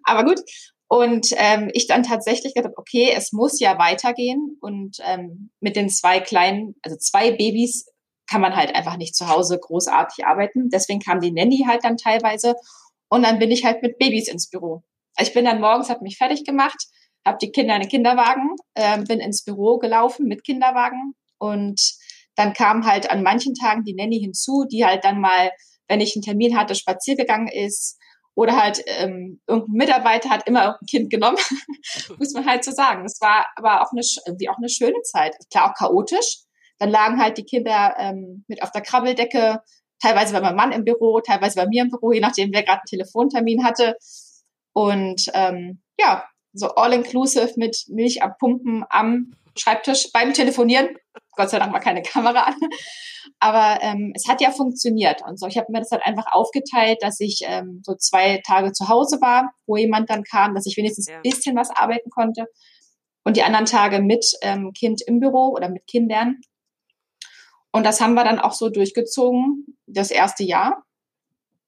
Aber gut. Und ähm, ich dann tatsächlich gedacht, okay, es muss ja weitergehen. Und ähm, mit den zwei kleinen, also zwei Babys, kann man halt einfach nicht zu Hause großartig arbeiten. Deswegen kam die Nanny halt dann teilweise. Und dann bin ich halt mit Babys ins Büro. Ich bin dann morgens, habe mich fertig gemacht, habe die Kinder in den Kinderwagen, äh, bin ins Büro gelaufen mit Kinderwagen und dann kam halt an manchen Tagen die Nanny hinzu, die halt dann mal, wenn ich einen Termin hatte, spaziergegangen ist oder halt ähm, irgendein Mitarbeiter hat immer irgendein Kind genommen, muss man halt so sagen. Es war aber auch eine, irgendwie auch eine schöne Zeit. Klar, auch chaotisch. Dann lagen halt die Kinder ähm, mit auf der Krabbeldecke, teilweise bei meinem Mann im Büro, teilweise bei mir im Büro, je nachdem, wer gerade einen Telefontermin hatte. Und ähm, ja, so all-inclusive mit Milch abpumpen am Schreibtisch beim Telefonieren. Gott sei Dank war keine Kamera an. Aber ähm, es hat ja funktioniert und so. Ich habe mir das halt einfach aufgeteilt, dass ich ähm, so zwei Tage zu Hause war, wo jemand dann kam, dass ich wenigstens ja. ein bisschen was arbeiten konnte. Und die anderen Tage mit ähm, Kind im Büro oder mit Kindern. Und das haben wir dann auch so durchgezogen, das erste Jahr.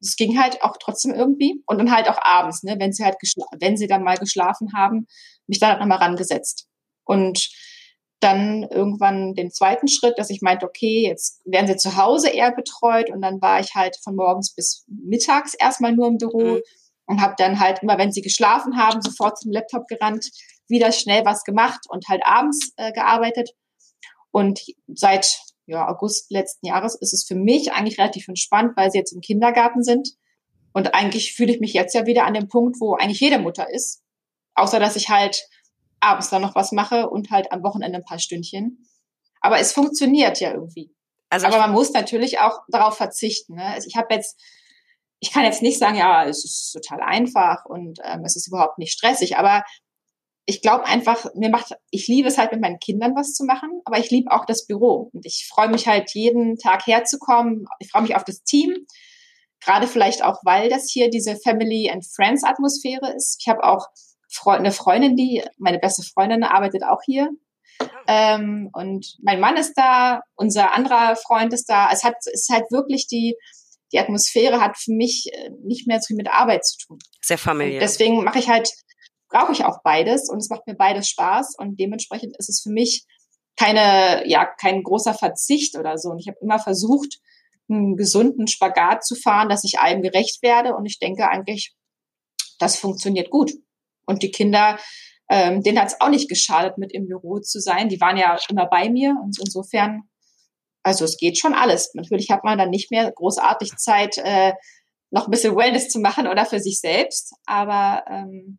Es ging halt auch trotzdem irgendwie. Und dann halt auch abends, ne, wenn sie halt wenn sie dann mal geschlafen haben, mich dann halt nochmal rangesetzt. Und dann irgendwann den zweiten Schritt, dass ich meinte, okay, jetzt werden sie zu Hause eher betreut und dann war ich halt von morgens bis mittags erstmal nur im Büro mhm. und habe dann halt immer, wenn sie geschlafen haben, sofort zum Laptop gerannt, wieder schnell was gemacht und halt abends äh, gearbeitet. Und seit ja, August letzten Jahres ist es für mich eigentlich relativ entspannt, weil sie jetzt im Kindergarten sind. Und eigentlich fühle ich mich jetzt ja wieder an dem Punkt, wo eigentlich jede Mutter ist. Außer dass ich halt abends dann noch was mache und halt am Wochenende ein paar Stündchen. Aber es funktioniert ja irgendwie. Also Aber man muss natürlich auch darauf verzichten. Ne? Also ich habe jetzt, ich kann jetzt nicht sagen, ja, es ist total einfach und ähm, es ist überhaupt nicht stressig, aber ich glaube einfach, mir macht, ich liebe es halt mit meinen Kindern was zu machen, aber ich liebe auch das Büro und ich freue mich halt jeden Tag herzukommen. Ich freue mich auf das Team, gerade vielleicht auch, weil das hier diese Family and Friends Atmosphäre ist. Ich habe auch eine Freundin, die, meine beste Freundin arbeitet auch hier. Ähm, und mein Mann ist da, unser anderer Freund ist da. Es hat, es ist halt wirklich die, die Atmosphäre hat für mich äh, nicht mehr so viel mit Arbeit zu tun. Sehr familiär. Und deswegen mache ich halt, brauche ich auch beides und es macht mir beides Spaß und dementsprechend ist es für mich keine, ja, kein großer Verzicht oder so. Und ich habe immer versucht, einen gesunden Spagat zu fahren, dass ich allem gerecht werde und ich denke eigentlich, das funktioniert gut. Und die Kinder, ähm, denen hat es auch nicht geschadet, mit im Büro zu sein. Die waren ja immer bei mir und insofern, also es geht schon alles. Natürlich hat man dann nicht mehr großartig Zeit, äh, noch ein bisschen Wellness zu machen oder für sich selbst, aber ähm,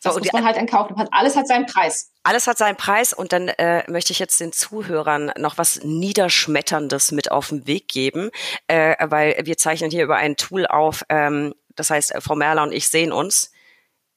so, das muss man halt einkaufen. Alles hat seinen Preis. Alles hat seinen Preis und dann äh, möchte ich jetzt den Zuhörern noch was Niederschmetterndes mit auf den Weg geben, äh, weil wir zeichnen hier über ein Tool auf, ähm, das heißt, Frau Merler und ich sehen uns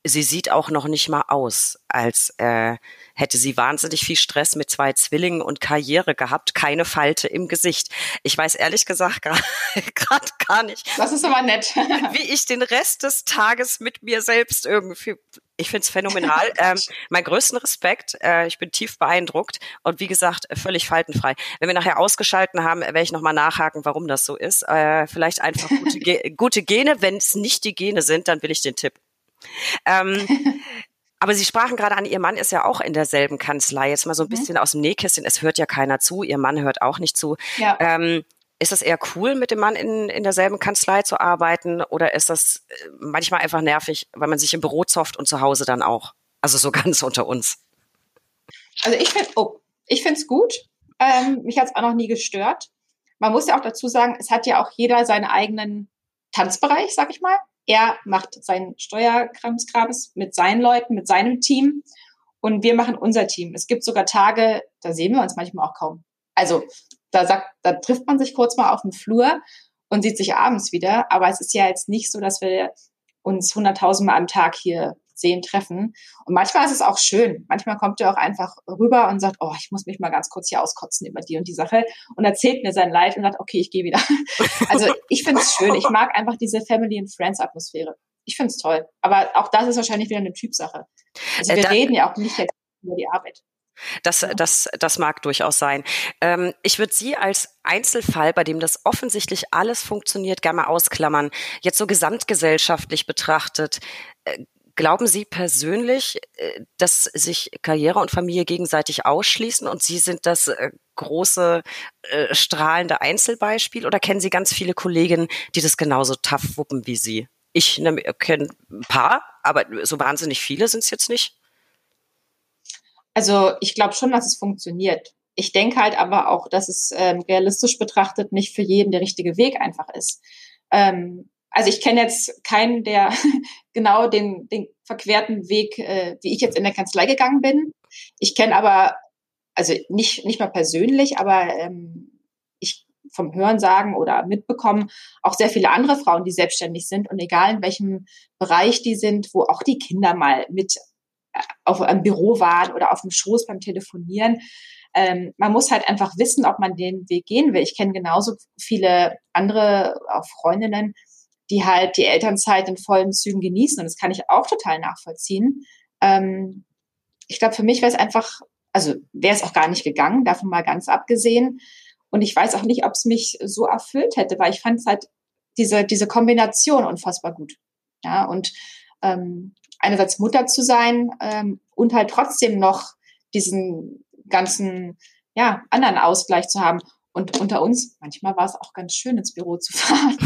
sie sieht auch noch nicht mal aus, als äh, hätte sie wahnsinnig viel Stress mit zwei Zwillingen und Karriere gehabt, keine Falte im Gesicht. Ich weiß ehrlich gesagt gerade gar nicht. Das ist aber nett. wie ich den Rest des Tages mit mir selbst irgendwie. Ich find's phänomenal. ähm, mein größten Respekt. Äh, ich bin tief beeindruckt und wie gesagt völlig faltenfrei. Wenn wir nachher ausgeschalten haben, werde ich nochmal nachhaken, warum das so ist. Äh, vielleicht einfach gute, Ge gute Gene. Wenn es nicht die Gene sind, dann will ich den Tipp. Ähm, aber Sie sprachen gerade an, Ihr Mann ist ja auch in derselben Kanzlei. Jetzt mal so ein mhm. bisschen aus dem Nähkästchen. Es hört ja keiner zu. Ihr Mann hört auch nicht zu. Ja. Ähm, ist das eher cool, mit dem Mann in, in derselben Kanzlei zu arbeiten? Oder ist das äh, manchmal einfach nervig, weil man sich im Büro zofft und zu Hause dann auch? Also so ganz unter uns. Also ich finde oh, es gut. Ähm, mich hat es auch noch nie gestört. Man muss ja auch dazu sagen, es hat ja auch jeder seinen eigenen Tanzbereich, sag ich mal. Er macht seinen Steuerkramskrams mit seinen Leuten, mit seinem Team und wir machen unser Team. Es gibt sogar Tage, da sehen wir uns manchmal auch kaum. Also da sagt, da trifft man sich kurz mal auf dem Flur und sieht sich abends wieder. Aber es ist ja jetzt nicht so, dass wir uns hunderttausendmal am Tag hier sehen, treffen. Und manchmal ist es auch schön. Manchmal kommt er auch einfach rüber und sagt, oh, ich muss mich mal ganz kurz hier auskotzen über die und die Sache und erzählt mir sein Leid und sagt, okay, ich gehe wieder. Also ich finde es schön. Ich mag einfach diese Family and Friends Atmosphäre. Ich finde es toll. Aber auch das ist wahrscheinlich wieder eine Typsache. Also äh, wir äh, reden ja auch nicht jetzt über die Arbeit. Das, das, das mag durchaus sein. Ähm, ich würde Sie als Einzelfall, bei dem das offensichtlich alles funktioniert, gerne mal ausklammern. Jetzt so gesamtgesellschaftlich betrachtet, äh, glauben Sie persönlich, äh, dass sich Karriere und Familie gegenseitig ausschließen und Sie sind das äh, große, äh, strahlende Einzelbeispiel oder kennen Sie ganz viele Kolleginnen, die das genauso tough wuppen wie Sie? Ich ne, kenne ein paar, aber so wahnsinnig viele sind es jetzt nicht. Also ich glaube schon, dass es funktioniert. Ich denke halt aber auch, dass es ähm, realistisch betrachtet nicht für jeden der richtige Weg einfach ist. Ähm, also ich kenne jetzt keinen, der genau den, den verquerten Weg, äh, wie ich jetzt in der Kanzlei gegangen bin. Ich kenne aber, also nicht, nicht mal persönlich, aber ähm, ich vom Hören sagen oder mitbekommen, auch sehr viele andere Frauen, die selbstständig sind und egal in welchem Bereich die sind, wo auch die Kinder mal mit auf einem Büro waren oder auf dem Schoß beim Telefonieren. Ähm, man muss halt einfach wissen, ob man den Weg gehen will. Ich kenne genauso viele andere auch Freundinnen, die halt die Elternzeit in vollen Zügen genießen. Und das kann ich auch total nachvollziehen. Ähm, ich glaube, für mich wäre es einfach, also wäre es auch gar nicht gegangen, davon mal ganz abgesehen. Und ich weiß auch nicht, ob es mich so erfüllt hätte, weil ich fand es halt diese, diese Kombination unfassbar gut. Ja, und ähm, einerseits Mutter zu sein ähm, und halt trotzdem noch diesen ganzen ja, anderen Ausgleich zu haben. Und unter uns, manchmal war es auch ganz schön, ins Büro zu fahren.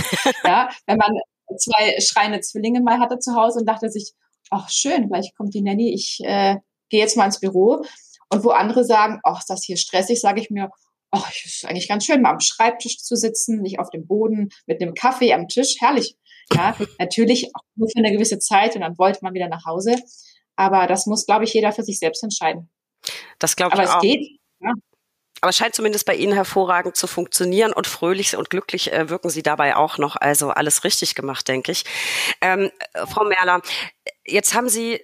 ja, wenn man zwei schreiende Zwillinge mal hatte zu Hause und dachte sich, ach schön, gleich kommt die Nanny, ich äh, gehe jetzt mal ins Büro. Und wo andere sagen, ach, ist das hier stressig, sage ich mir, ach, ist eigentlich ganz schön, mal am Schreibtisch zu sitzen, nicht auf dem Boden, mit einem Kaffee am Tisch, herrlich. Ja, natürlich auch nur für eine gewisse Zeit und dann wollte man wieder nach Hause. Aber das muss, glaube ich, jeder für sich selbst entscheiden. Das glaube ich Aber auch. Aber es geht. Ja. Aber es scheint zumindest bei Ihnen hervorragend zu funktionieren und fröhlich und glücklich äh, wirken Sie dabei auch noch. Also alles richtig gemacht, denke ich. Ähm, äh, Frau Merler, jetzt haben Sie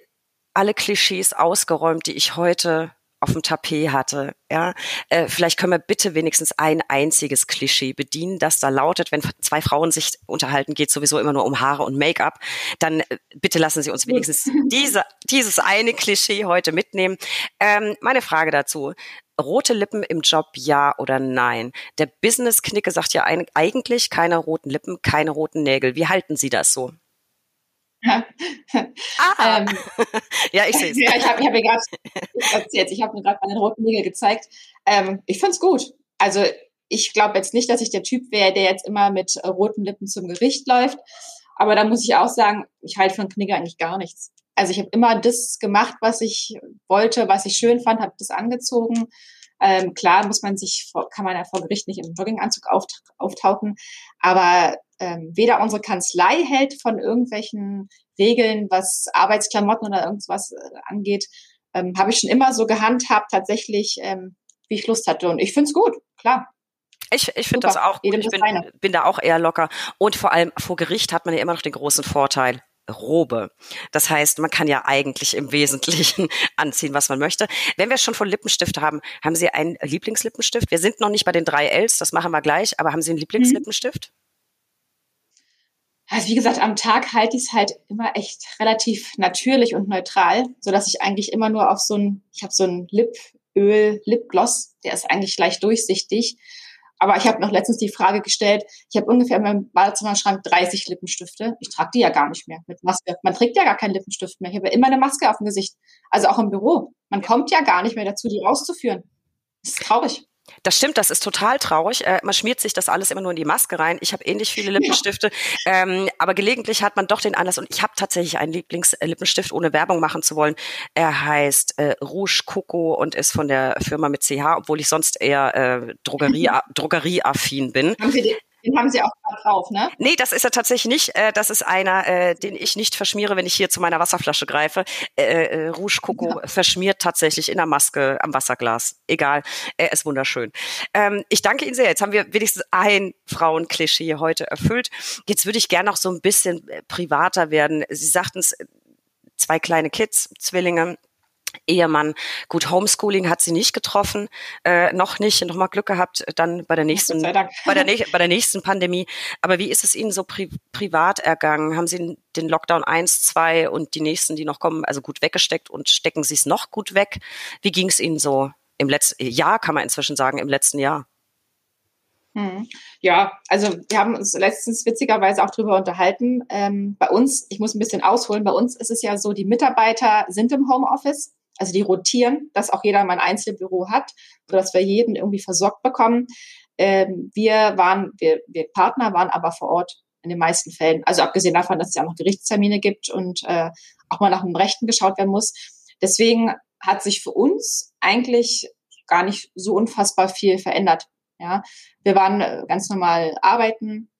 alle Klischees ausgeräumt, die ich heute auf dem Tapet hatte. Ja, äh, vielleicht können wir bitte wenigstens ein einziges Klischee bedienen, das da lautet, wenn zwei Frauen sich unterhalten, geht sowieso immer nur um Haare und Make-up. Dann äh, bitte lassen Sie uns wenigstens diese, dieses eine Klischee heute mitnehmen. Ähm, meine Frage dazu: Rote Lippen im Job, ja oder nein? Der Business-Knicke sagt ja eigentlich keine roten Lippen, keine roten Nägel. Wie halten Sie das so? Ah. ähm, ja, ich sehe es. Ja, ich habe hab mir gerade erzählt, ich habe mir gerade meine roten Nägel gezeigt. Ähm, ich finde es gut. Also ich glaube jetzt nicht, dass ich der Typ wäre, der jetzt immer mit äh, roten Lippen zum Gericht läuft. Aber da muss ich auch sagen, ich halte von Knigge eigentlich gar nichts. Also ich habe immer das gemacht, was ich wollte, was ich schön fand, habe das angezogen. Ähm, klar muss man sich, vor, kann man ja vor Gericht nicht im Jogginganzug auftauchen, aber ähm, weder unsere Kanzlei hält von irgendwelchen Regeln, was Arbeitsklamotten oder irgendwas äh, angeht, ähm, habe ich schon immer so gehandhabt, tatsächlich, ähm, wie ich Lust hatte. Und ich finde es gut, klar. Ich, ich finde das auch gut. Ich bin, bin da auch eher locker. Und vor allem vor Gericht hat man ja immer noch den großen Vorteil. Robe. Das heißt, man kann ja eigentlich im Wesentlichen anziehen, was man möchte. Wenn wir schon von Lippenstift haben, haben Sie einen Lieblingslippenstift? Wir sind noch nicht bei den drei Ls, das machen wir gleich, aber haben Sie einen mhm. Lieblingslippenstift? Also wie gesagt, am Tag halte ich es halt immer echt relativ natürlich und neutral, so dass ich eigentlich immer nur auf so ein, ich habe so ein Lipöl, Lipgloss, der ist eigentlich leicht durchsichtig. Aber ich habe noch letztens die Frage gestellt, ich habe ungefähr in meinem Badezimmerschrank 30 Lippenstifte. Ich trage die ja gar nicht mehr mit Maske. Man trägt ja gar keinen Lippenstift mehr. Ich habe ja immer eine Maske auf dem Gesicht. Also auch im Büro. Man kommt ja gar nicht mehr dazu, die rauszuführen. Das ist traurig. Das stimmt, das ist total traurig. Äh, man schmiert sich das alles immer nur in die Maske rein. Ich habe ähnlich viele Lippenstifte, ja. ähm, aber gelegentlich hat man doch den Anlass. Und ich habe tatsächlich einen Lieblingslippenstift, ohne Werbung machen zu wollen. Er heißt äh, Rouge Coco und ist von der Firma mit CH, obwohl ich sonst eher äh, Drogerie, drogerieaffin bin. Haben Sie, den, den haben Sie auch drauf, ne? Nee, das ist er tatsächlich nicht. Äh, das ist einer, äh, den ich nicht verschmiere, wenn ich hier zu meiner Wasserflasche greife. Äh, Rouge Coco ja. verschmiert tatsächlich in der Maske am Wasserglas. Egal, er ist wunderschön. Ähm, ich danke Ihnen sehr. Jetzt haben wir wenigstens ein Frauenklischee heute erfüllt. Jetzt würde ich gerne noch so ein bisschen privater werden. Sie sagten es, zwei kleine Kids, Zwillinge. Ehemann. Gut, Homeschooling hat sie nicht getroffen, äh, noch nicht, noch mal Glück gehabt, dann bei der nächsten, bei der, bei der nächsten Pandemie. Aber wie ist es Ihnen so pri privat ergangen? Haben Sie den Lockdown 1, 2 und die nächsten, die noch kommen, also gut weggesteckt und stecken Sie es noch gut weg? Wie ging es Ihnen so im letzten Jahr, kann man inzwischen sagen, im letzten Jahr? Hm. Ja, also wir haben uns letztens witzigerweise auch drüber unterhalten. Ähm, bei uns, ich muss ein bisschen ausholen, bei uns ist es ja so, die Mitarbeiter sind im Homeoffice also die rotieren, dass auch jeder mal ein Einzelbüro hat, sodass wir jeden irgendwie versorgt bekommen. Ähm, wir waren, wir, wir Partner waren aber vor Ort in den meisten Fällen. Also abgesehen davon, dass es ja noch Gerichtstermine gibt und äh, auch mal nach dem Rechten geschaut werden muss. Deswegen hat sich für uns eigentlich gar nicht so unfassbar viel verändert. Ja, wir waren äh, ganz normal arbeiten.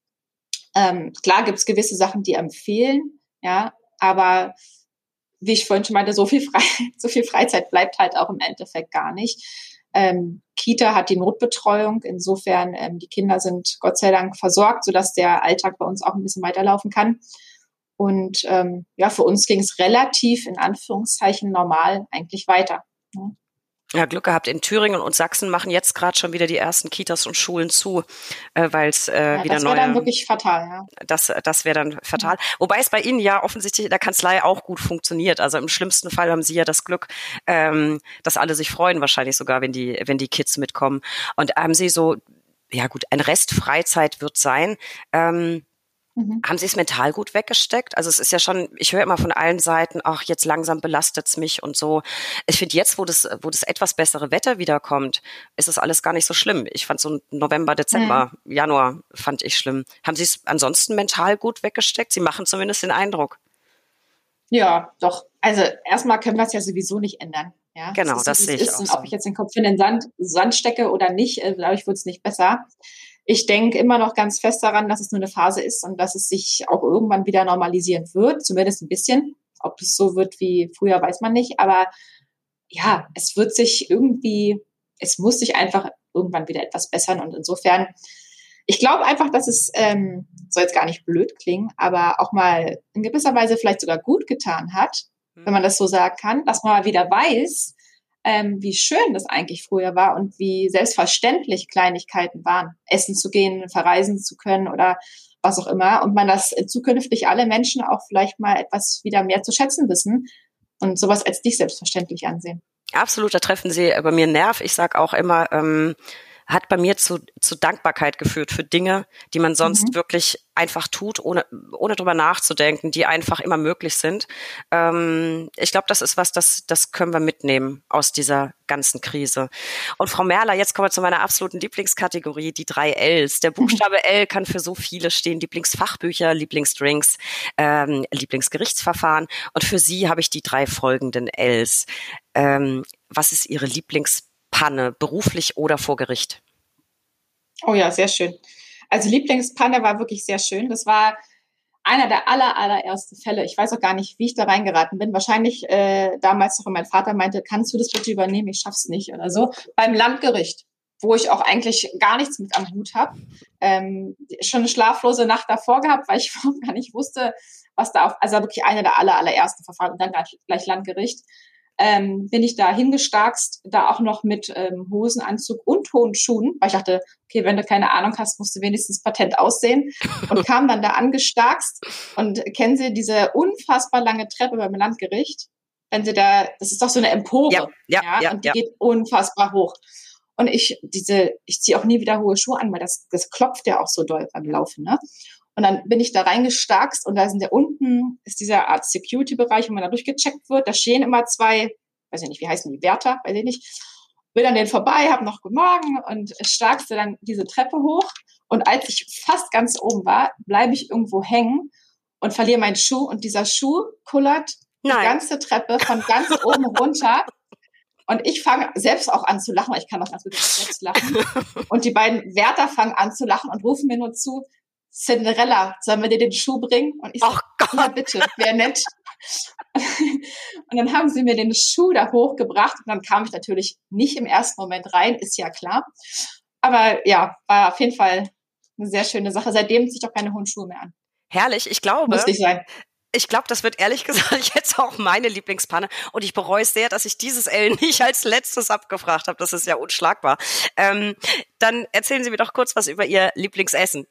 Ähm, klar es gewisse Sachen, die empfehlen, ja, aber wie ich vorhin schon meinte, so viel, Frei so viel Freizeit bleibt halt auch im Endeffekt gar nicht. Ähm, Kita hat die Notbetreuung. Insofern, ähm, die Kinder sind Gott sei Dank versorgt, sodass der Alltag bei uns auch ein bisschen weiterlaufen kann. Und ähm, ja, für uns ging es relativ in Anführungszeichen normal eigentlich weiter. Ne? Ja, Glück gehabt. In Thüringen und Sachsen machen jetzt gerade schon wieder die ersten Kitas und Schulen zu, äh, weil es äh, ja, wieder das neue. Das wäre dann wirklich fatal, ja. Das, das wäre dann fatal. Ja. Wobei es bei Ihnen ja offensichtlich in der Kanzlei auch gut funktioniert. Also im schlimmsten Fall haben Sie ja das Glück, ähm, dass alle sich freuen, wahrscheinlich sogar, wenn die, wenn die Kids mitkommen. Und haben Sie so, ja gut, ein Rest Freizeit wird sein. Ähm, Mhm. Haben Sie es mental gut weggesteckt? Also es ist ja schon, ich höre immer von allen Seiten, ach, jetzt langsam belastet es mich und so. Ich finde jetzt, wo das, wo das etwas bessere Wetter wiederkommt, ist es alles gar nicht so schlimm. Ich fand so November, Dezember, mhm. Januar fand ich schlimm. Haben Sie es ansonsten mental gut weggesteckt? Sie machen zumindest den Eindruck. Ja, doch. Also erstmal können wir es ja sowieso nicht ändern. Ja, genau, das, das sehe ich ist. auch. Und ob ich jetzt den Kopf in den Sand, Sand stecke oder nicht, äh, glaube ich, wird es nicht besser ich denke immer noch ganz fest daran, dass es nur eine Phase ist und dass es sich auch irgendwann wieder normalisieren wird, zumindest ein bisschen. Ob es so wird wie früher, weiß man nicht. Aber ja, es wird sich irgendwie, es muss sich einfach irgendwann wieder etwas bessern. Und insofern, ich glaube einfach, dass es, ähm, soll jetzt gar nicht blöd klingen, aber auch mal in gewisser Weise vielleicht sogar gut getan hat, wenn man das so sagen kann, dass man mal wieder weiß, ähm, wie schön das eigentlich früher war und wie selbstverständlich Kleinigkeiten waren, essen zu gehen, verreisen zu können oder was auch immer. Und man das zukünftig alle Menschen auch vielleicht mal etwas wieder mehr zu schätzen wissen und sowas als nicht selbstverständlich ansehen. Absolut, da treffen Sie bei mir Nerv. Ich sage auch immer, ähm, hat bei mir zu, zu Dankbarkeit geführt für Dinge, die man sonst mhm. wirklich einfach tut, ohne, ohne drüber nachzudenken, die einfach immer möglich sind. Ähm, ich glaube, das ist was, das, das können wir mitnehmen aus dieser ganzen Krise. Und Frau Merler, jetzt kommen wir zu meiner absoluten Lieblingskategorie, die drei Ls. Der Buchstabe L kann für so viele stehen, Lieblingsfachbücher, Lieblingsdrinks, ähm, Lieblingsgerichtsverfahren. Und für Sie habe ich die drei folgenden Ls. Ähm, was ist Ihre Lieblings Panne, beruflich oder vor Gericht? Oh ja, sehr schön. Also Lieblingspanne war wirklich sehr schön. Das war einer der aller, allerersten Fälle. Ich weiß auch gar nicht, wie ich da reingeraten bin. Wahrscheinlich äh, damals noch, mein Vater meinte, kannst du das bitte übernehmen? Ich schaff's nicht oder so. Beim Landgericht, wo ich auch eigentlich gar nichts mit am Hut habe. Ähm, schon eine schlaflose Nacht davor gehabt, weil ich gar nicht wusste, was da auf, also wirklich einer der aller, allerersten Verfahren und dann gleich, gleich Landgericht ähm, bin ich da hingestarkst, da auch noch mit ähm, Hosenanzug und hohen Schuhen, weil ich dachte, okay, wenn du keine Ahnung hast, musst du wenigstens patent aussehen und kam dann da angestarkst und kennen Sie diese unfassbar lange Treppe beim Landgericht? Wenn Sie da, das ist doch so eine Empore, ja, ja, ja, ja und die ja. geht unfassbar hoch. Und ich diese, ich ziehe auch nie wieder hohe Schuhe an, weil das, das klopft ja auch so doll beim Laufen, ne? Und dann bin ich da reingestarkst und da sind ja unten ist dieser Art Security-Bereich, wo man da durchgecheckt wird. Da stehen immer zwei, weiß ich nicht, wie heißen die, Wärter, weiß ich nicht. Will dann den vorbei, hab noch Guten Morgen und starkste dann diese Treppe hoch. Und als ich fast ganz oben war, bleibe ich irgendwo hängen und verliere meinen Schuh und dieser Schuh kullert Nein. die ganze Treppe von ganz oben runter. Und ich fange selbst auch an zu lachen, weil ich kann auch ganz gut selbst lachen. Und die beiden Wärter fangen an zu lachen und rufen mir nur zu, Cinderella, sollen wir dir den Schuh bringen? Und ich so, ja bitte, wäre nett. und dann haben sie mir den Schuh da hochgebracht und dann kam ich natürlich nicht im ersten Moment rein, ist ja klar. Aber ja, war auf jeden Fall eine sehr schöne Sache. Seitdem ziehe ich auch keine hohen Schuhe mehr an. Herrlich, ich glaube. Muss nicht sein Ich glaube, das wird ehrlich gesagt jetzt auch meine Lieblingspanne. Und ich bereue sehr, dass ich dieses L nicht als letztes abgefragt habe. Das ist ja unschlagbar. Ähm, dann erzählen Sie mir doch kurz was über Ihr Lieblingsessen.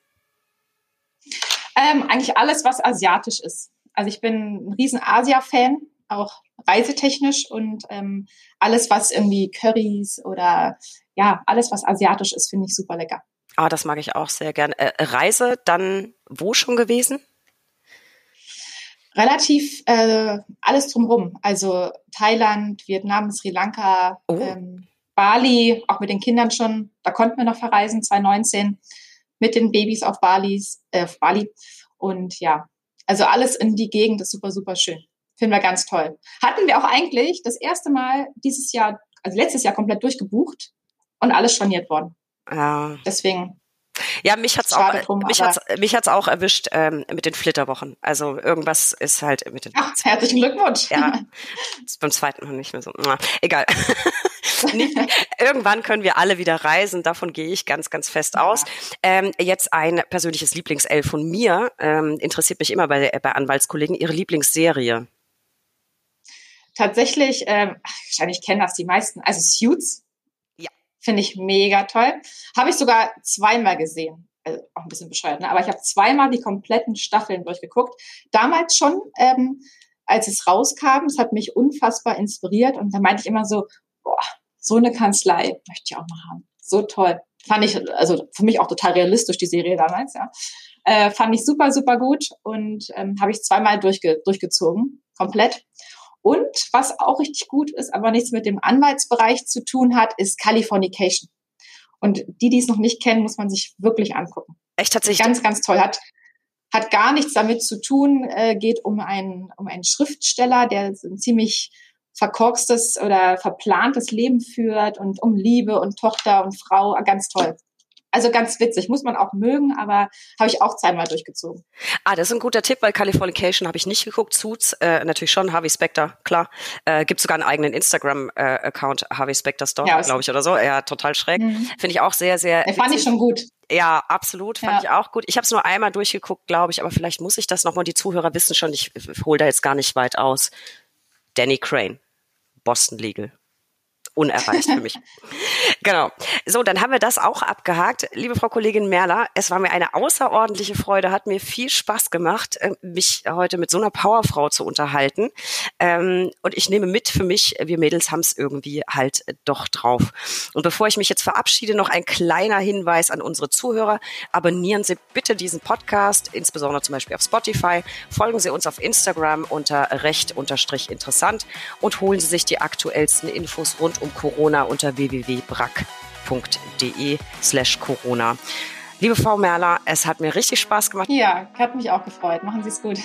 Ähm, eigentlich alles, was asiatisch ist. Also ich bin ein riesen Asia-Fan, auch reisetechnisch und ähm, alles, was irgendwie Currys oder ja, alles, was asiatisch ist, finde ich super lecker. Ah, das mag ich auch sehr gern. Äh, Reise dann wo schon gewesen? Relativ äh, alles drumherum. Also Thailand, Vietnam, Sri Lanka, oh. ähm, Bali, auch mit den Kindern schon. Da konnten wir noch verreisen, 2019 mit den Babys auf Balis, äh, auf Bali. Und ja, also alles in die Gegend ist super, super schön. Finden wir ganz toll. Hatten wir auch eigentlich das erste Mal dieses Jahr, also letztes Jahr komplett durchgebucht und alles storniert worden. Ja. Deswegen. Ja, mich hat's auch, drum, mich hat's, mich hat's auch erwischt ähm, mit den Flitterwochen. Also irgendwas ist halt mit den. Ach, herzlichen Glückwunsch. Ja, beim zweiten Mal nicht mehr so. Na, egal. nicht, irgendwann können wir alle wieder reisen. Davon gehe ich ganz, ganz fest ja. aus. Ähm, jetzt ein persönliches Lieblings-L von mir. Ähm, interessiert mich immer bei, bei Anwaltskollegen. Ihre Lieblingsserie? Tatsächlich, ähm, wahrscheinlich kennen das die meisten. Also Suits. Ja. Finde ich mega toll. Habe ich sogar zweimal gesehen. Also auch ein bisschen bescheuert, ne? aber ich habe zweimal die kompletten Staffeln durchgeguckt. Damals schon, ähm, als es rauskam, es hat mich unfassbar inspiriert und da meinte ich immer so, boah, so eine Kanzlei möchte ich auch mal haben. So toll. Fand ich, also für mich auch total realistisch, die Serie damals, ja. Äh, fand ich super, super gut und ähm, habe ich zweimal durchge durchgezogen, komplett. Und was auch richtig gut ist, aber nichts mit dem Anwaltsbereich zu tun hat, ist Californication. Und die, die es noch nicht kennen, muss man sich wirklich angucken. Echt tatsächlich? Ganz, ganz toll. Hat, hat gar nichts damit zu tun, äh, geht um einen, um einen Schriftsteller, der ein ziemlich verkorkstes oder verplantes Leben führt und um Liebe und Tochter und Frau. Ganz toll. Also ganz witzig, muss man auch mögen, aber habe ich auch zweimal durchgezogen. Ah, das ist ein guter Tipp, weil Californication habe ich nicht geguckt. Suits äh, natürlich schon, Harvey Specter, klar. Äh, gibt sogar einen eigenen Instagram-Account, äh, Harvey Specter Store, ja, glaube ich, oder so. Ja, total schräg. Mhm. Finde ich auch sehr, sehr. Ja, fand ich schon gut. Ja, absolut, fand ja. ich auch gut. Ich habe es nur einmal durchgeguckt, glaube ich, aber vielleicht muss ich das nochmal. Die Zuhörer wissen schon, ich hole da jetzt gar nicht weit aus. Danny Crane, Boston Legal unerreicht für mich. genau. So, dann haben wir das auch abgehakt. Liebe Frau Kollegin Merler, es war mir eine außerordentliche Freude, hat mir viel Spaß gemacht, äh, mich heute mit so einer Powerfrau zu unterhalten. Ähm, und ich nehme mit für mich, wir Mädels haben es irgendwie halt doch drauf. Und bevor ich mich jetzt verabschiede, noch ein kleiner Hinweis an unsere Zuhörer. Abonnieren Sie bitte diesen Podcast, insbesondere zum Beispiel auf Spotify. Folgen Sie uns auf Instagram unter recht unterstrich interessant und holen Sie sich die aktuellsten Infos rund um Corona unter www.brack.de slash Corona. Liebe Frau Merler, es hat mir richtig Spaß gemacht. Ja, hat mich auch gefreut. Machen Sie es gut.